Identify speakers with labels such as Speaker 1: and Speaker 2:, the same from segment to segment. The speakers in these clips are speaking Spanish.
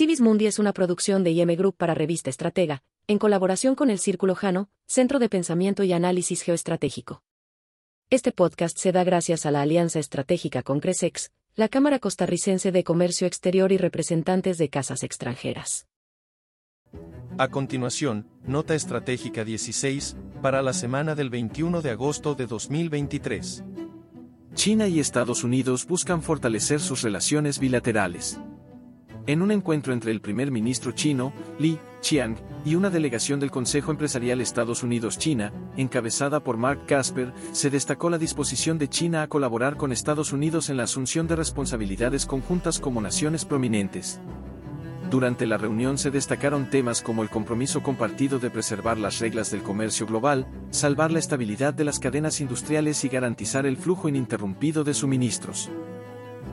Speaker 1: Civis Mundi es una producción de IM Group para Revista Estratega, en colaboración con el Círculo Jano, Centro de Pensamiento y Análisis Geoestratégico. Este podcast se da gracias a la alianza estratégica con Cresex, la Cámara Costarricense de Comercio Exterior y representantes de casas extranjeras.
Speaker 2: A continuación, Nota Estratégica 16, para la semana del 21 de agosto de 2023.
Speaker 3: China y Estados Unidos buscan fortalecer sus relaciones bilaterales. En un encuentro entre el primer ministro chino, Li Qiang, y una delegación del Consejo Empresarial Estados Unidos-China, encabezada por Mark Casper, se destacó la disposición de China a colaborar con Estados Unidos en la asunción de responsabilidades conjuntas como naciones prominentes. Durante la reunión se destacaron temas como el compromiso compartido de preservar las reglas del comercio global, salvar la estabilidad de las cadenas industriales y garantizar el flujo ininterrumpido de suministros.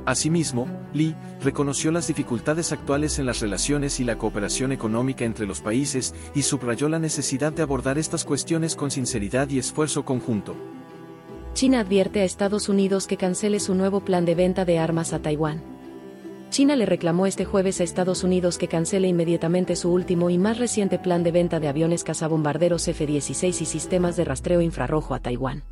Speaker 3: Asimismo, Lee reconoció las dificultades actuales en las relaciones y la cooperación económica entre los países y subrayó la necesidad de abordar estas cuestiones con sinceridad y esfuerzo conjunto.
Speaker 1: China advierte a Estados Unidos que cancele su nuevo plan de venta de armas a Taiwán. China le reclamó este jueves a Estados Unidos que cancele inmediatamente su último y más reciente plan de venta de aviones cazabombarderos F-16 y sistemas de rastreo infrarrojo a Taiwán.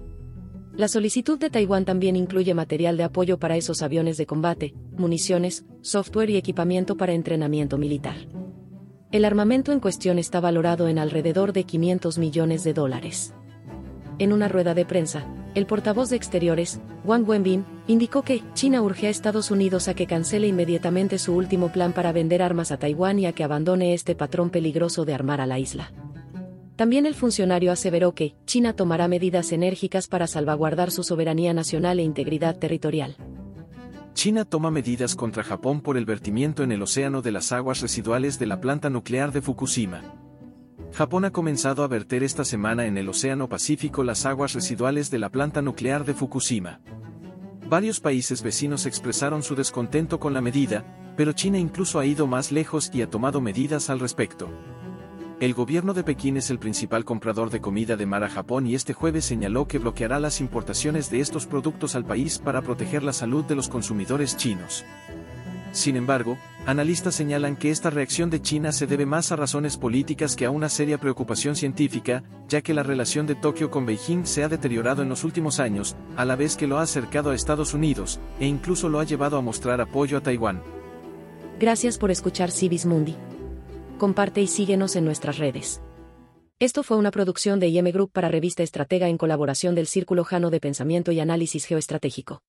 Speaker 1: La solicitud de Taiwán también incluye material de apoyo para esos aviones de combate, municiones, software y equipamiento para entrenamiento militar. El armamento en cuestión está valorado en alrededor de 500 millones de dólares. En una rueda de prensa, el portavoz de Exteriores, Wang Wenbin, indicó que China urge a Estados Unidos a que cancele inmediatamente su último plan para vender armas a Taiwán y a que abandone este patrón peligroso de armar a la isla. También el funcionario aseveró que China tomará medidas enérgicas para salvaguardar su soberanía nacional e integridad territorial.
Speaker 3: China toma medidas contra Japón por el vertimiento en el océano de las aguas residuales de la planta nuclear de Fukushima. Japón ha comenzado a verter esta semana en el Océano Pacífico las aguas residuales de la planta nuclear de Fukushima. Varios países vecinos expresaron su descontento con la medida, pero China incluso ha ido más lejos y ha tomado medidas al respecto. El gobierno de Pekín es el principal comprador de comida de mar a Japón y este jueves señaló que bloqueará las importaciones de estos productos al país para proteger la salud de los consumidores chinos. Sin embargo, analistas señalan que esta reacción de China se debe más a razones políticas que a una seria preocupación científica, ya que la relación de Tokio con Beijing se ha deteriorado en los últimos años, a la vez que lo ha acercado a Estados Unidos, e incluso lo ha llevado a mostrar apoyo a Taiwán.
Speaker 1: Gracias por escuchar Civis Mundi comparte y síguenos en nuestras redes. Esto fue una producción de IM Group para Revista Estratega en colaboración del Círculo Jano de Pensamiento y Análisis Geoestratégico.